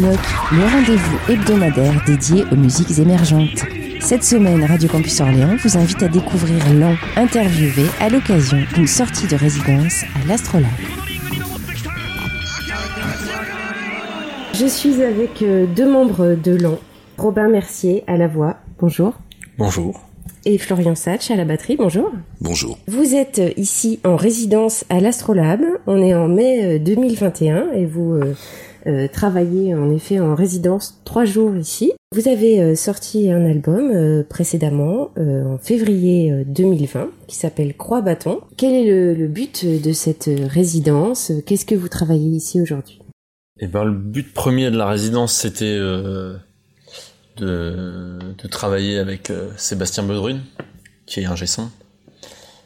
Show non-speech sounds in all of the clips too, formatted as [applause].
Le rendez-vous hebdomadaire dédié aux musiques émergentes. Cette semaine, Radio Campus Orléans vous invite à découvrir l'an interviewé à l'occasion d'une sortie de résidence à l'Astrolabe. Je suis avec euh, deux membres de l'an, Robin Mercier à la voix, bonjour. Bonjour. Et Florian Satch à la batterie, bonjour. Bonjour. Vous êtes euh, ici en résidence à l'Astrolabe, on est en mai 2021 euh, et vous euh, travaillez en effet en résidence trois jours ici. Vous avez sorti un album précédemment en février 2020 qui s'appelle Croix Bâton. Quel est le, but de cette résidence? Qu'est-ce que vous travaillez ici aujourd'hui? Eh ben le but premier de la résidence c'était de, travailler avec euh, Sébastien Bedrune, qui est un son.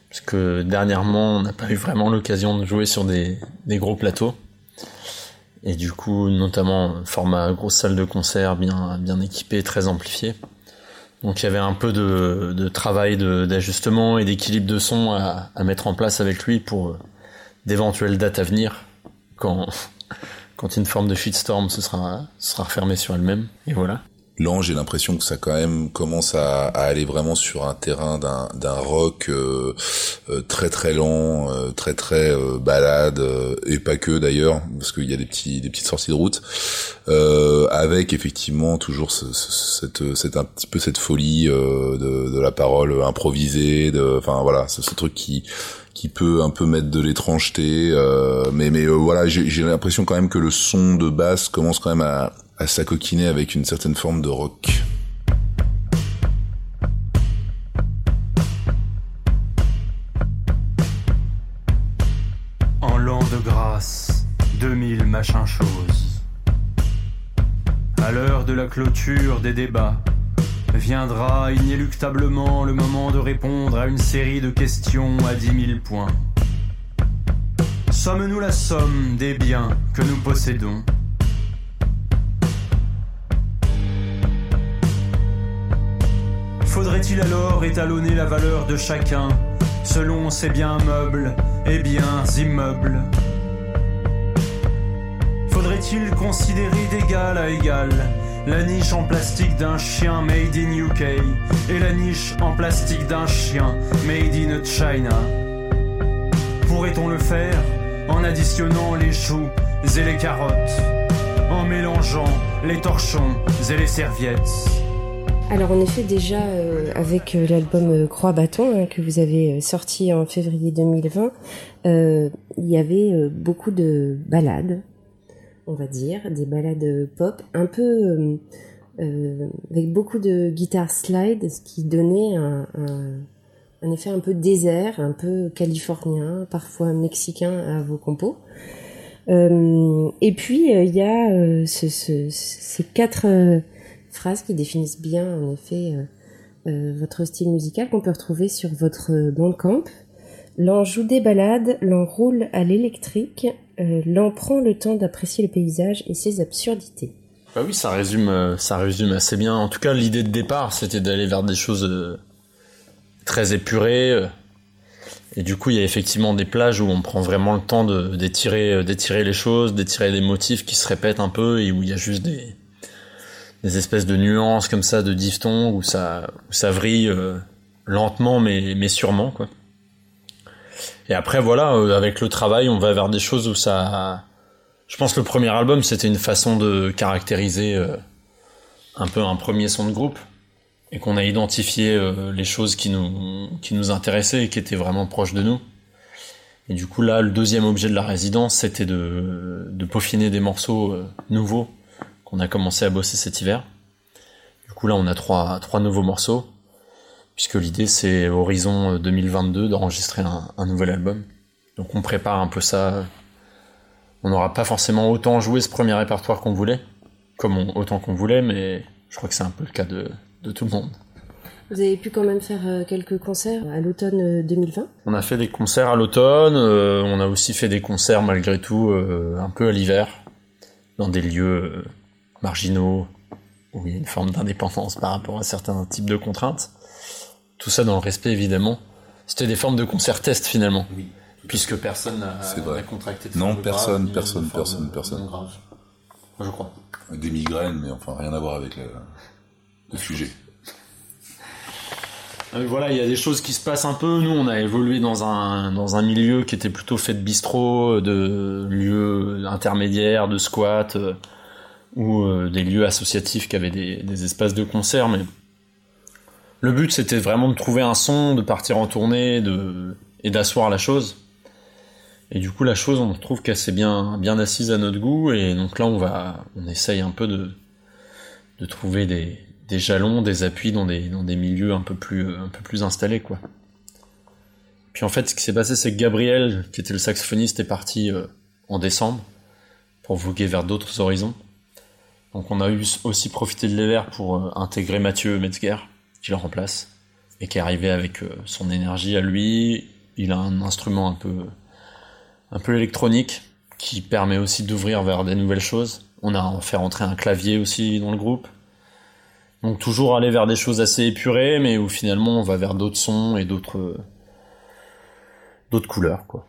Parce que dernièrement, on n'a pas eu vraiment l'occasion de jouer sur des, gros plateaux. Et du coup, notamment, format grosse salle de concert bien, bien équipée, très amplifiée. Donc il y avait un peu de, travail d'ajustement et d'équilibre de son à, mettre en place avec lui pour euh, d'éventuelles dates à venir quand, [laughs] une forme de shitstorm se sera, sera refermée sur elle-même. Et voilà. Là, j'ai l'impression que ça quand même commence à, aller vraiment sur un terrain d'un rock euh, euh, très très lent, euh, très très balade et pas que d'ailleurs, parce qu'il y a des petits des petites sorties de route, avec effectivement toujours cette cette un petit peu cette folie de, de la parole improvisée, de enfin voilà, ce, ce truc qui qui peut un peu mettre de l'étrangeté, mais mais voilà, j'ai l'impression quand même que le son de basse commence quand même à à s'acoquiner avec une certaine forme de rock. En l'an de grâce, 2000 machin choses. À l'heure de la clôture des débats, viendra inéluctablement le moment de répondre à une série de questions à dix mille points. Sommes-nous la somme des biens que nous possédons? Faudrait-il alors étalonner la valeur de chacun selon ses biens meubles et biens immeubles? Faudrait-il considérer d'égal à égal la niche en plastique d'un chien made in UK et la niche en plastique d'un chien made in China? Pourrait-on le faire en additionnant les choux et les carottes, en mélangeant les torchons et les serviettes? Alors en effet déjà euh, avec euh, l'album euh, Croix Bâton hein, que vous avez sorti en février 2020, il y avait beaucoup de ballades, on va dire, des ballades pop, un peu avec beaucoup de guitare slide, ce qui donnait un, effet un peu désert, un peu californien, parfois mexicain à vos compos. et puis il y a ce, ce, ces quatre phrases qui définissent bien en effet euh, euh, votre style musical qu'on peut retrouver sur votre bandcamp. L'en joue des balades, l'en roule à l'électrique, euh, l'en prend le temps d'apprécier le paysage et ses absurdités. Bah oui, ça résume, ça résume assez bien. En tout cas, l'idée de départ, c'était d'aller vers des choses très épurées. Et du coup, il y a effectivement des plages où on prend vraiment le temps d'étirer, d'étirer les choses, d'étirer des motifs qui se répètent un peu et où il y a juste des, des espèces de nuances comme ça de diphtongues où ça, ça vrille euh, lentement mais, mais sûrement quoi. Et après voilà, euh, avec le travail, on va vers des choses où ça. Je pense que le premier album c'était une façon de caractériser euh, un peu un premier son de groupe et qu'on a identifié les choses qui nous qui nous intéressaient et qui étaient vraiment proches de nous. Et du coup là, le deuxième objet de la résidence, c'était de, de peaufiner des morceaux nouveaux qu'on a commencé à bosser cet hiver. Du coup là on a trois, trois nouveaux morceaux, puisque l'idée c'est Horizon 2022 d'enregistrer un, nouvel album. Donc on prépare un peu ça. On n'aura pas forcément autant joué ce premier répertoire qu'on voulait, comme autant qu'on voulait, mais je crois que c'est un peu le cas de, tout le monde. Vous avez pu quand même faire euh, quelques concerts à l'automne 2020 euh, On a fait des concerts à l'automne, euh, on a aussi fait des concerts malgré tout un peu à l'hiver, dans des lieux marginaux, où il y a une forme d'indépendance par rapport à certains types de contraintes. Tout ça dans le respect évidemment. C'était des formes de concert test finalement. Puisque personne n'a contracté de Non, personne, personne, personne, personne. je crois. Des migraines, mais enfin rien à voir avec le, le sujet. Euh, voilà, il y a des choses qui se passent un peu. Nous, on a évolué dans un dans un milieu qui était plutôt fait de bistrot, de lieux intermédiaires, de squats, euh, ou euh, des lieux associatifs qui avaient des, espaces de concert. Mais le but, c'était vraiment de trouver un son, de partir en tournée, et d'asseoir la chose. Et du coup, la chose, on trouve qu'elle s'est bien assise à notre goût. Et donc là, on va, on essaye un peu de trouver des jalons, des appuis dans des, milieux un peu plus, installés. Puis en fait, ce qui s'est passé, c'est que Gabriel, qui était le saxophoniste, est parti euh, en décembre pour voguer vers d'autres horizons. Donc on a aussi profité de l'hiver pour euh, intégrer Mathieu Metzger, qui le remplace, et qui est arrivé avec euh, son énergie à lui. Il a un instrument un peu, un peu électronique, qui permet aussi d'ouvrir vers des nouvelles choses. On a fait rentrer un clavier aussi dans le groupe. Donc toujours aller vers des choses assez épurées, mais où finalement on va vers d'autres sons et d'autres d'autres couleurs, quoi.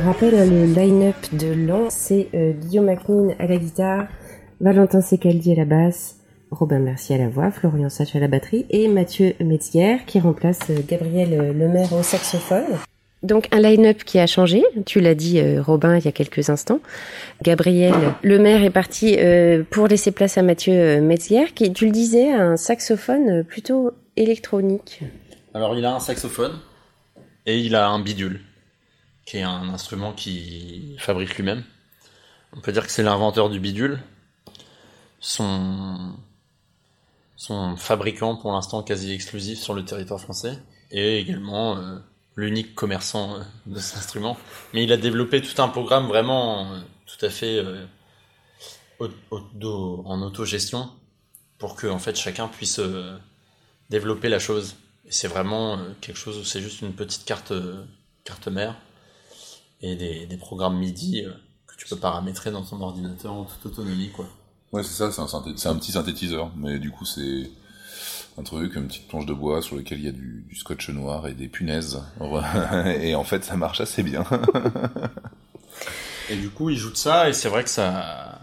On le rappelle, le line-up de l'an, c'est euh, Guillaume McNean à la guitare, Valentin Secaldi à la basse, Robin Mercier à la voix, Florian Sach à la batterie et Mathieu Metzger qui remplace euh, Gabriel euh, Lemaire au saxophone. Donc un line-up qui a changé, tu l'as dit euh, Robin il y a quelques instants. Gabriel Lemaire est parti euh, pour laisser place à Mathieu Metzger qui, tu le disais, a un saxophone plutôt électronique. Alors il a un saxophone et il a un bidule, qui est un instrument qu'il fabrique lui-même. On peut dire que c'est l'inventeur du bidule. Son, son fabricant pour l'instant quasi exclusif sur le territoire français et également euh, l'unique commerçant euh, de cet instrument. Mais il a développé tout un programme vraiment euh, tout à fait au- auto- en autogestion pour que en fait chacun puisse développer la chose. Et c'est vraiment quelque chose où c'est juste une petite carte, carte mère et des, des programmes MIDI euh, que tu peux paramétrer dans ton ordinateur en toute autonomie, quoi. Ouais, c'est ça, c'est un, synthé- c'est un petit synthétiseur, mais du coup c'est un truc, une petite planche de bois sur lequel il y a du, du scotch noir et des punaises. [laughs] et en fait, ça marche assez bien. [laughs] Et du coup, il joue de ça, et c'est vrai que ça,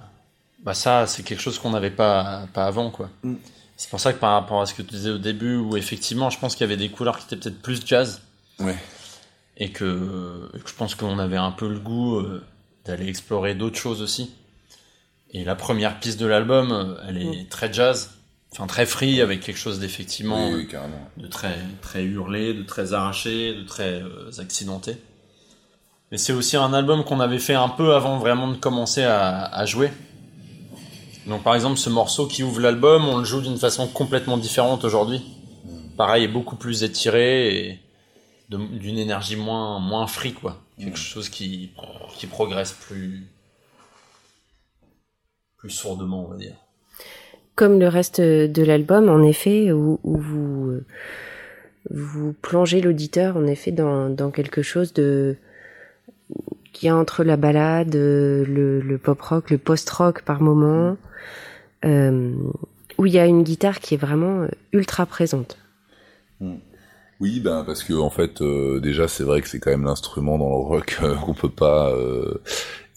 bah ça, c'est quelque chose qu'on n'avait pas, pas avant, quoi. Mm. C'est pour ça que par rapport à ce que tu disais au début, où effectivement, je pense qu'il y avait des couleurs qui étaient peut-être plus jazz, ouais. Et que, je pense qu'on avait un peu le goût euh, d'aller explorer d'autres choses aussi. Et la première piste de l'album, euh, elle est très jazz, enfin très free, avec quelque chose d'effectivement Oui, euh, oui, de très très hurlé, de très arraché, de très euh, accidenté. Mais c'est aussi un album qu'on avait fait un peu avant vraiment de commencer à, à jouer. Donc par exemple ce morceau qui ouvre l'album, on le joue d'une façon complètement différente aujourd'hui. Pareil, est beaucoup plus étiré et d'une énergie moins moins free quoi. Quelque chose qui qui progresse plus plus sourdement on va dire. Comme le reste de l'album, en effet, où, où vous, vous plongez l'auditeur, en effet, dans, dans quelque chose de qui est entre la balade, le, le pop rock, le post rock par moment, euh, où il y a une guitare qui est vraiment ultra présente. Oui, ben parce que en fait, euh, déjà, c'est vrai que c'est quand même l'instrument dans le rock euh, [laughs] qu'on peut pas euh,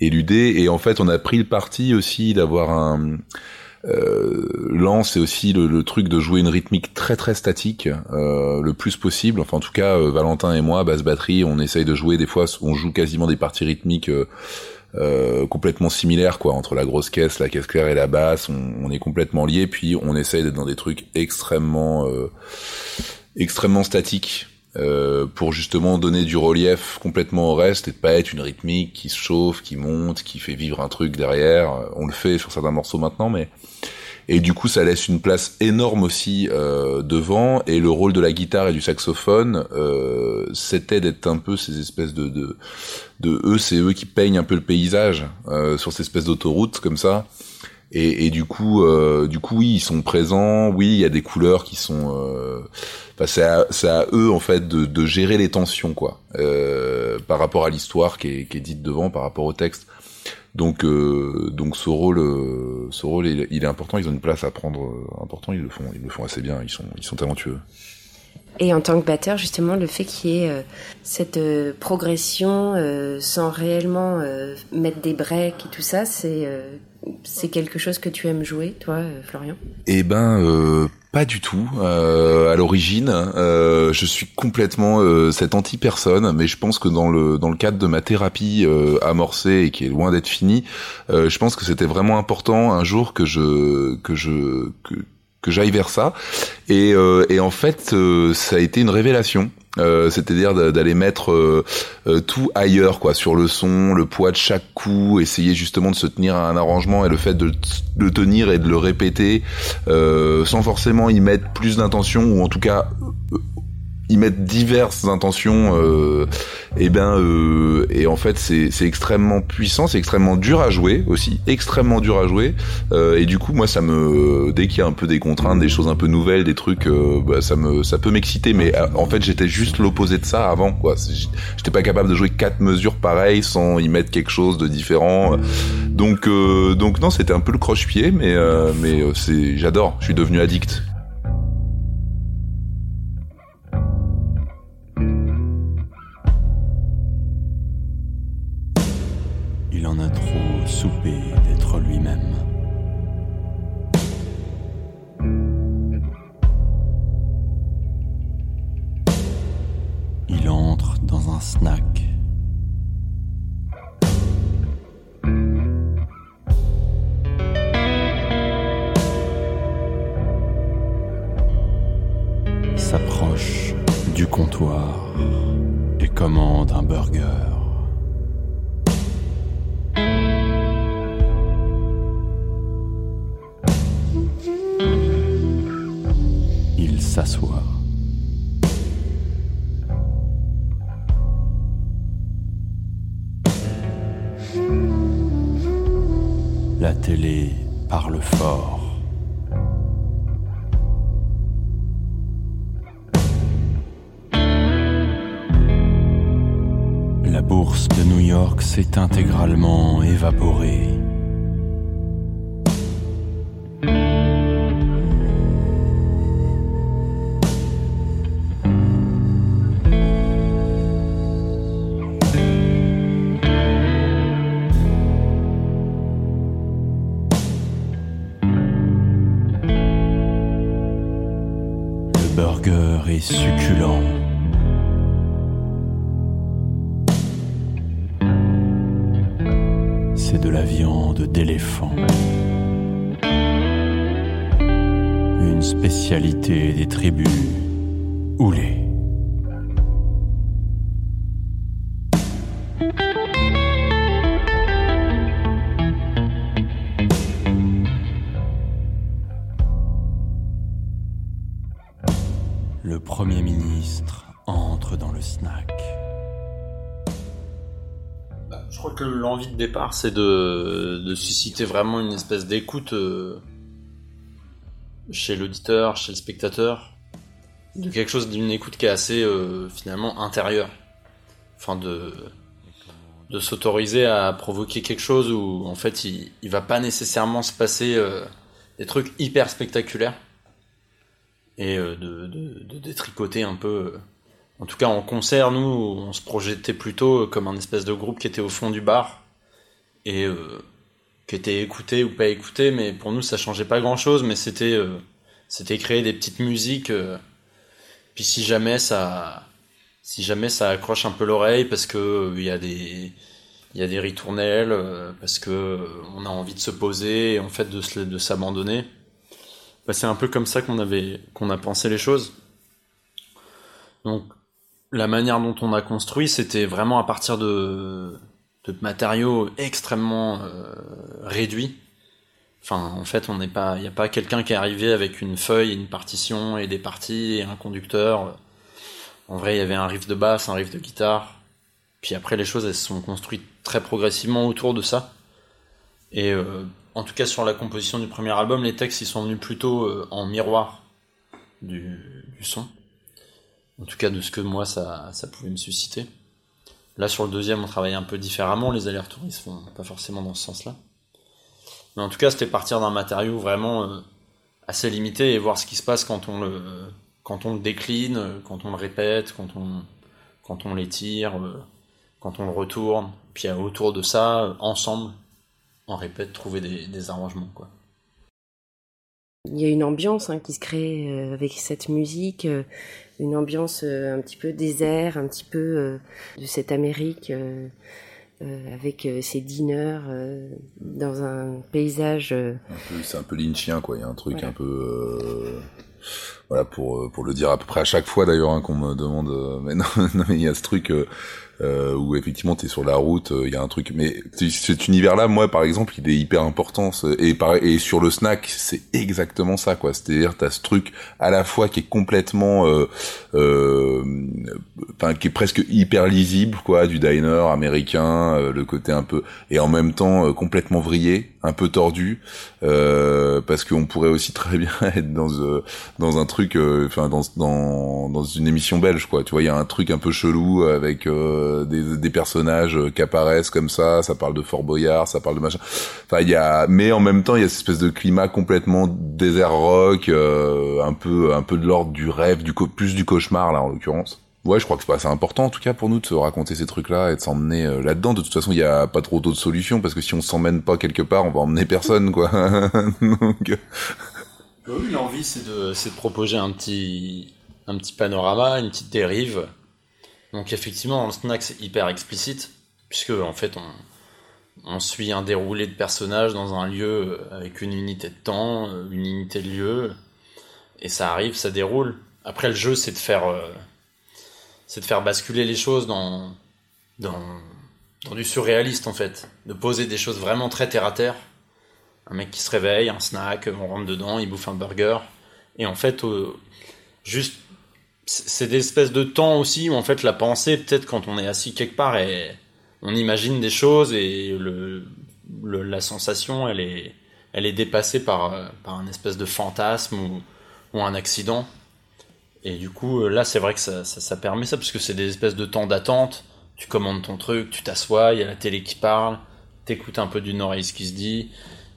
éluder. Et en fait, on a pris le parti aussi d'avoir un euh, Lan, c'est aussi le, truc de jouer une rythmique très très statique le plus possible. Enfin, en tout cas, Valentin et moi, basse batterie, on essaye de jouer. Des fois, on joue quasiment des parties rythmiques. complètement similaires quoi entre la grosse caisse, la caisse claire et la basse, on, on est complètement liés puis on essaye d'être dans des trucs extrêmement extrêmement statique euh, pour justement donner du relief complètement au reste et de pas être une rythmique qui se chauffe, qui monte, qui fait vivre un truc derrière. On le fait sur certains morceaux maintenant, mais Et du coup, ça laisse une place énorme aussi euh, devant. Et le rôle de la guitare et du saxophone, euh, c'était d'être un peu ces espèces de, de, de eux, c'est eux qui peignent un peu le paysage euh, sur ces espèces d'autoroutes comme ça. Et, et, du coup, euh, du coup, oui, ils sont présents. Oui, il y a des couleurs qui sont. Euh, bah, c'est à, à, eux en fait de, de gérer les tensions, quoi, euh, par rapport à l'histoire qui est, qui est dite devant, par rapport au texte. Donc, euh, donc ce rôle, euh, ce rôle, il, il, est important. Ils ont une place à prendre euh, important. Ils le font, ils le font assez bien. Ils sont, ils sont talentueux. Et en tant que batteur, justement, le fait qu'il y ait euh, cette euh, progression euh, sans réellement mettre des breaks et tout ça, c'est c'est quelque chose que tu aimes jouer, toi, Florian? Eh ben, pas du tout. à l'origine, je suis complètement cette anti-personne, mais je pense que dans le dans le cadre de ma thérapie amorcée et qui est loin d'être finie, je pense que c'était vraiment important un jour que je que je que que j'aille vers ça. Et, euh, en fait, euh, ça a été une révélation. Euh, c'est-à-dire d'aller mettre euh, tout ailleurs, quoi, sur le son, le poids de chaque coup, essayer justement de se tenir à un arrangement et le fait de le tenir et de le répéter sans forcément y mettre plus d'intention ou en tout cas y mettre diverses intentions euh, et ben euh, et en fait c'est c'est extrêmement puissant c'est extrêmement dur à jouer aussi extrêmement dur à jouer euh, et du coup moi ça me dès qu'il y a un peu des contraintes des choses un peu nouvelles des trucs euh, bah, ça me ça peut m'exciter mais euh, en fait j'étais juste l'opposé de ça avant quoi. J'étais pas capable de jouer quatre mesures pareilles sans y mettre quelque chose de différent donc euh, donc non c'était un peu le croche-pied mais mais c'est j'adore je suis devenu addict s'asseoir. La télé parle fort. La bourse de New York s'est intégralement évaporée. C'est de la viande d'éléphant. Une spécialité des tribus Oulé. Départ, c'est de, susciter vraiment une espèce d'écoute euh, chez l'auditeur, chez le spectateur, de quelque chose d'une écoute qui est assez euh, finalement intérieure. Enfin, de, de s'autoriser à provoquer quelque chose où en fait il, il va pas nécessairement se passer euh, des trucs hyper spectaculaires. Et de, de, détricoter un peu en tout cas, en concert, nous, on se projetait plutôt comme un espèce de groupe qui était au fond du bar et euh, qui était écouté ou pas écouté, mais pour nous, ça changeait pas grand-chose, mais c'était euh, c'était créer des petites musiques. Euh, puis si jamais ça si jamais ça accroche un peu l'oreille parce que il y a des il y a des ritournelles parce que on a envie de se poser et en fait de de s'abandonner. Bah, c'est un peu comme ça qu'on avait qu'on a pensé les choses. Donc la manière dont on a construit, c'était vraiment à partir de, de matériaux extrêmement euh, réduits. Enfin, en fait, on n'est pas, il n'y a pas quelqu'un qui est arrivé avec une feuille, une partition et des parties et un conducteur. En vrai, il y avait un riff de basse, un riff de guitare. Puis après, les choses, elles se sont construites très progressivement autour de ça. Et euh, en tout cas, sur la composition du premier album, les textes, ils sont venus plutôt euh, en miroir du, du, son. En tout cas, de ce que moi, ça, ça pouvait me susciter. Là, sur le deuxième, on travaille un peu différemment. Les allers-retours, ils se font pas forcément dans ce sens-là. Mais en tout cas, c'était partir d'un matériau vraiment euh, assez limité et voir ce qui se passe quand on le, le décline, quand on le répète, quand on, l'étire, quand on le retourne. Puis autour de ça, ensemble, on répète, trouver des, arrangements. Il y a une ambiance hein, qui se crée euh, avec cette musique, euh, une ambiance euh, un petit peu désert, un petit peu de cette Amérique avec ses diners dans un paysage. C'est un peu lynchien, quoi. Il y a un truc un peu voilà pour pour le dire à peu près à chaque fois d'ailleurs hein, qu'on me demande mais non, [laughs] non mais il y a ce truc euh, où effectivement tu es sur la route, il euh, y a un truc. Mais cet univers-là, moi par exemple, il est hyper important. Et, et sur le snack, c'est exactement ça, quoi. C'est-à-dire t'as ce truc à la fois qui est complètement, euh, euh, enfin qui est presque hyper lisible, quoi, du diner américain, le côté un peu, et en même temps complètement vrillé, un peu tordu, parce qu'on pourrait aussi [laughs] très bien être dans dans un truc, enfin dans, dans dans une émission belge, quoi. Tu vois, il y a un truc un peu chelou avec euh, des, personnages qui apparaissent comme ça, ça parle de Fort Boyard, ça parle de machin. Enfin, il y a, mais en même temps, il y a cette espèce de climat complètement désert rock, euh, un peu, un peu de l'ordre du rêve, du plus du cauchemar là en l'occurrence. Ouais, je crois que c'est important en tout cas pour nous de se raconter ces trucs-là et de s'emmener euh, là-dedans. De toute façon, il n'y a pas trop d'autres solutions parce que si on s'emmène pas quelque part, on va emmener personne, quoi. [laughs] Donc... L'envie, c'est de, de proposer un petit, un petit panorama, une petite dérive donc effectivement, le snack, c'est hyper explicite, puisque en fait, on, on suit un déroulé de personnages dans un lieu avec une unité de temps, une unité de lieu, et ça arrive, ça déroule. Après, le jeu, c'est de faire, euh, c'est de faire basculer les choses dans, dans, dans du surréaliste en fait, de poser des choses vraiment très terre à terre. Un mec qui se réveille, un snack, on rentre dedans, il bouffe un burger, et en fait, juste c'est des espèces de temps aussi où en fait la pensée, peut-être quand on est assis quelque part et on imagine des choses et le, la sensation, elle est, elle est dépassée par, par un espèce de fantasme ou, un accident. Et du coup, là, c'est vrai que ça, ça, permet ça, parce que c'est des espèces de temps d'attente. Tu commandes ton truc, tu t'assois, il y a la télé qui parle, t'écoutes un peu d'une oreille ce qui se dit,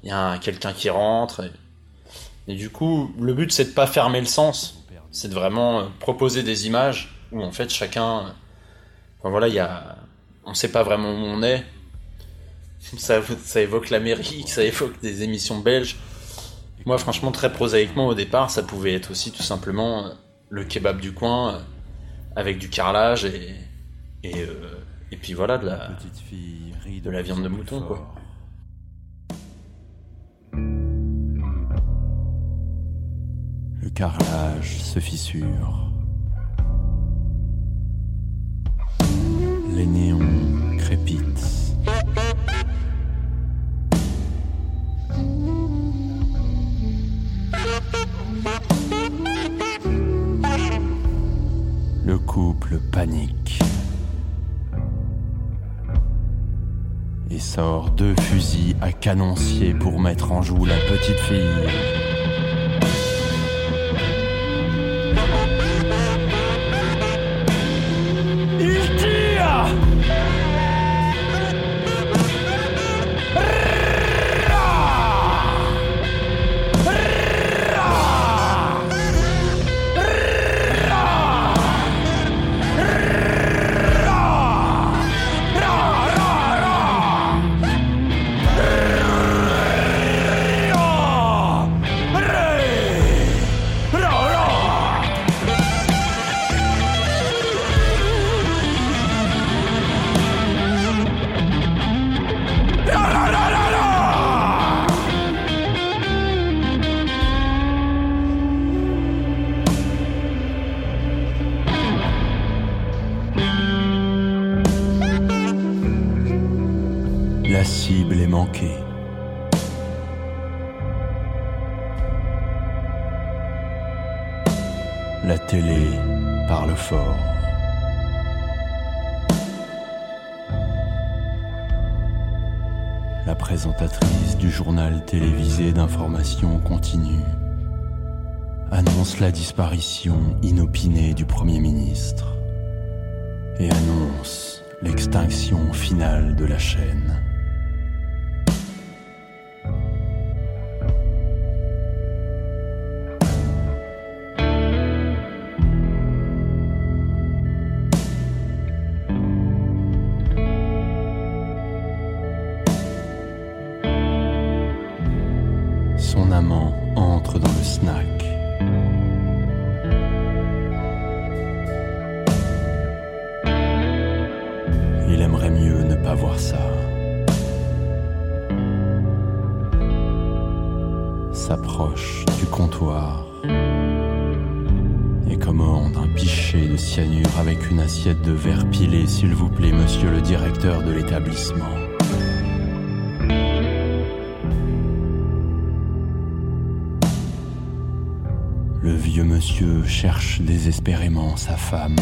il y a quelqu'un qui rentre. Et, et, du coup, le but, c'est de pas fermer le sens c'est de vraiment euh, proposer des images où en fait chacun, enfin voilà, il y a, on sait pas vraiment où on est. [laughs] Ça, ça évoque l'Amérique, ça évoque des émissions belges. Moi, franchement, très prosaïquement au départ, ça pouvait être aussi tout simplement euh, le kebab du coin euh, avec du carrelage et et, et puis voilà de la de la viande de mouton quoi. Carrelage se fissure. Les néons crépitent. Le couple panique et sort deux fusils à canoncier pour mettre en joue la petite fille. la cible est manquée. La télé parle fort. La présentatrice du journal télévisé d'information continue annonce la disparition inopinée du Premier ministre et annonce l'extinction finale de la chaîne. Son amant entre dans le snack. Il aimerait mieux ne pas voir ça. S'approche du comptoir et commande un pichet de cyanure avec une assiette de verre pilé, s'il vous plaît, monsieur le directeur de l'établissement. Vieux monsieur cherche désespérément sa femme.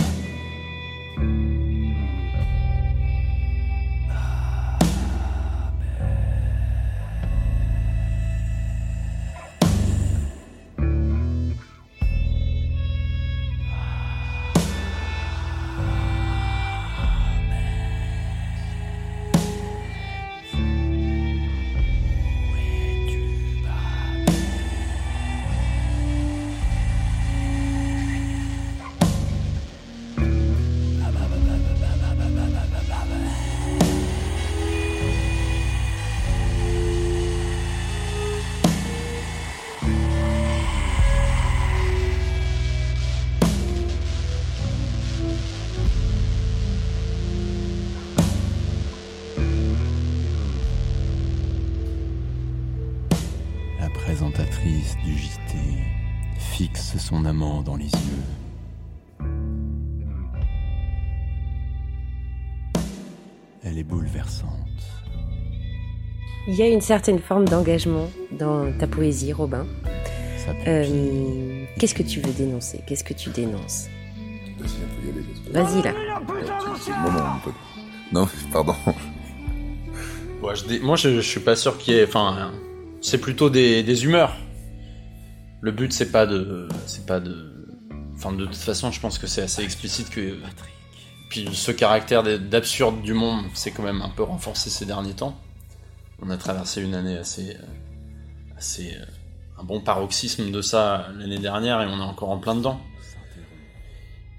Il y a une certaine forme d'engagement dans ta poésie, Robin. Euh, Qu'est-ce que tu veux dénoncer? Qu'est-ce que tu dénonces? Vas-y, là. C'est le moment, mon pote. Non, pardon. Ouais, je dé- Moi, je, je suis pas sûr qu'il y ait. Enfin, c'est plutôt des, des humeurs. Le but, c'est pas de. C'est pas de. Enfin, de toute façon, je pense que c'est assez explicite que. Puis ce caractère d'absurde du monde, c'est quand même un peu renforcé ces derniers temps. On a traversé une année assez. euh, assez. euh, un bon paroxysme de ça l'année dernière et on est encore en plein dedans.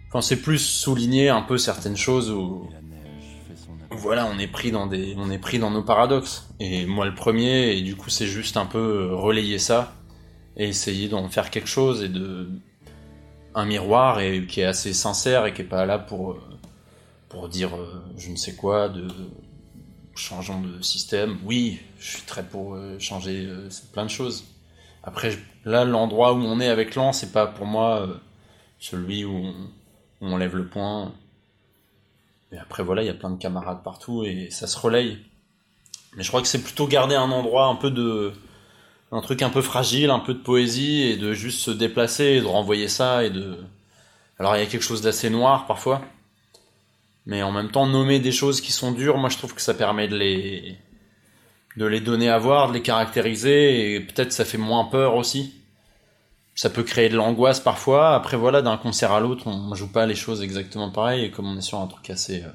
Enfin, c'est plus souligner un peu certaines choses où voilà, on est pris dans des, on est pris dans nos paradoxes. Et moi le premier, et du coup c'est juste un peu euh, relayer ça et essayer d'en faire quelque chose et de un miroir et qui est assez sincère et qui est pas là pour pour dire je ne sais quoi de changeons de système. Oui, je suis très pour euh, changer euh, plein de choses. Après là l'endroit où on est avec l'an, c'est pas pour moi euh, celui où on, lève le poing. Et après, voilà, il y a plein de camarades partout et ça se relaye. Mais je crois que c'est plutôt garder un endroit un peu de. un truc un peu fragile, un peu de poésie et de juste se déplacer et de renvoyer ça et de. Alors, il y a quelque chose d'assez noir parfois. Mais en même temps, nommer des choses qui sont dures, moi je trouve que ça permet de les. donner à voir, de les caractériser et peut-être ça fait moins peur aussi. Ça peut créer de l'angoisse parfois. Après, voilà, d'un concert à l'autre, on joue pas les choses exactement pareil. Et comme on est sur un truc assez, euh,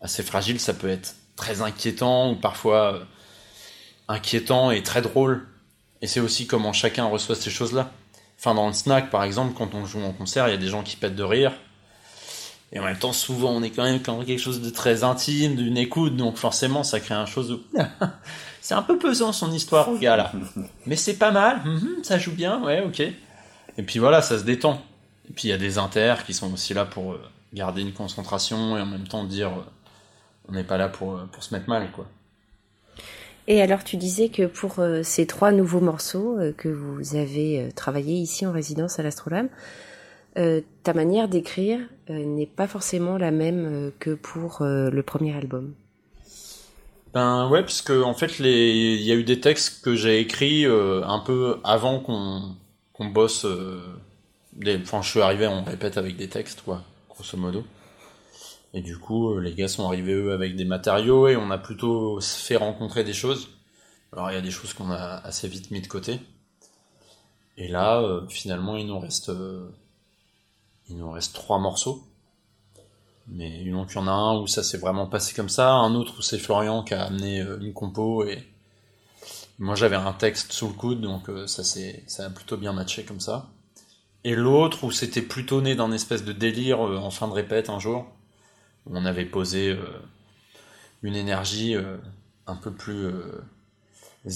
assez fragile, ça peut être très inquiétant ou parfois euh, inquiétant et très drôle. Et c'est aussi comment chacun reçoit ces choses-là. Enfin, dans le snack, par exemple, quand on joue en concert, il y a des gens qui pètent de rire. Et en même temps, souvent, on est quand même dans quelque chose de très intime, d'une écoute, donc forcément, ça crée un chose de... [laughs] c'est un peu pesant son histoire, au gars, là. [laughs] Mais c'est pas mal, mhm, ça joue bien, ouais, ok. Et puis voilà, ça se détend. Et puis il y a des inters qui sont aussi là pour euh, garder une concentration et en même temps dire euh, on n'est pas là pour, euh, pour se mettre mal, quoi. Et alors, tu disais que pour ces trois nouveaux morceaux que vous avez travaillés ici en résidence à l'Astrolabe, euh, ta manière d'écrire euh, n'est pas forcément la même euh, que pour le premier album. Ben ouais, parce que en fait, il y a eu des textes que j'ai écrits un peu avant qu'on bosse enfin, je suis arrivé, on répète avec des textes, quoi, grosso modo. Et du coup, les gars sont arrivés eux avec des matériaux et on a plutôt fait rencontrer des choses. Alors il y a des choses qu'on a assez vite mis de côté. Et là, finalement, il nous reste, il nous reste trois morceaux. Mais il y en a un où ça s'est vraiment passé comme ça, un autre où c'est Florian qui a amené une compo et moi j'avais un texte sous le coude, donc ça s'est, ça a plutôt bien matché comme ça. Et l'autre où c'était plutôt né d'un espèce de délire en fin de répète un jour on avait posé euh, une énergie euh, un peu plus euh,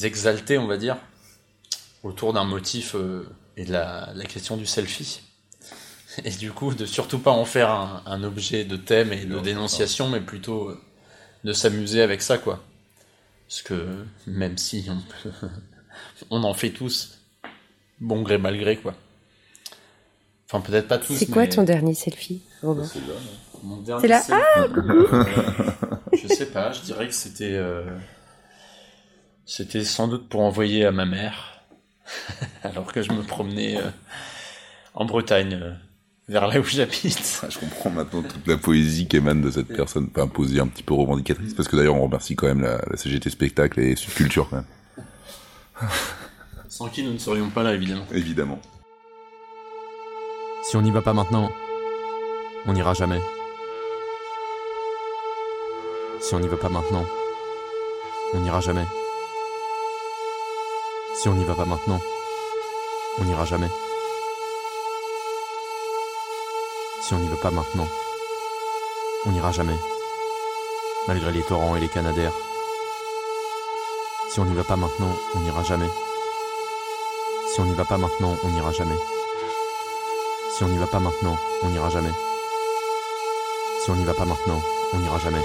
exaltée, on va dire, autour d'un motif et de la, question du selfie. [laughs] Et du coup, de surtout pas en faire un, objet de thème et de dénonciation, mais plutôt de s'amuser avec ça, quoi. Parce que même si on, [laughs] on en fait tous, bon gré mal gré, quoi. Enfin, peut-être pas tous. C'est quoi ton dernier selfie, Robin mon dernier. C'est là. Ah [laughs] je sais pas. Je dirais que c'était. Euh, c'était sans doute pour envoyer à ma mère, alors que je me promenais euh, en Bretagne, euh, vers là où j'habite. Ah, je comprends maintenant toute la poésie qui émane de cette personne, enfin poésie un petit peu revendicatrice, parce que d'ailleurs on remercie quand même la, CGT Spectacle et Subculture quand même. Sans qui nous ne serions pas là, évidemment. Évidemment. Si on n'y va pas maintenant, on n'ira jamais. Si on n'y va pas maintenant, on n'ira jamais. Si on n'y va pas maintenant, on n'ira jamais. Si on n'y va pas maintenant, on n'ira jamais. Malgré les torrents et les canadaires. Si on n'y va pas maintenant, on n'ira jamais. Si on n'y va pas maintenant, on n'ira jamais. Si on n'y va pas maintenant, on n'ira jamais. Si on n'y va pas maintenant, on n'ira jamais.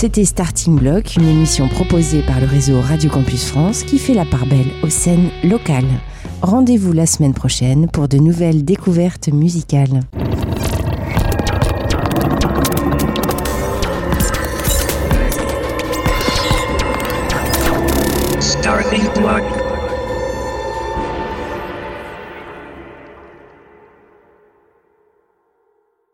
C'était Starting Block, une émission proposée par le réseau Radio Campus France qui fait la part belle aux scènes locales. Rendez-vous la semaine prochaine pour de nouvelles découvertes musicales.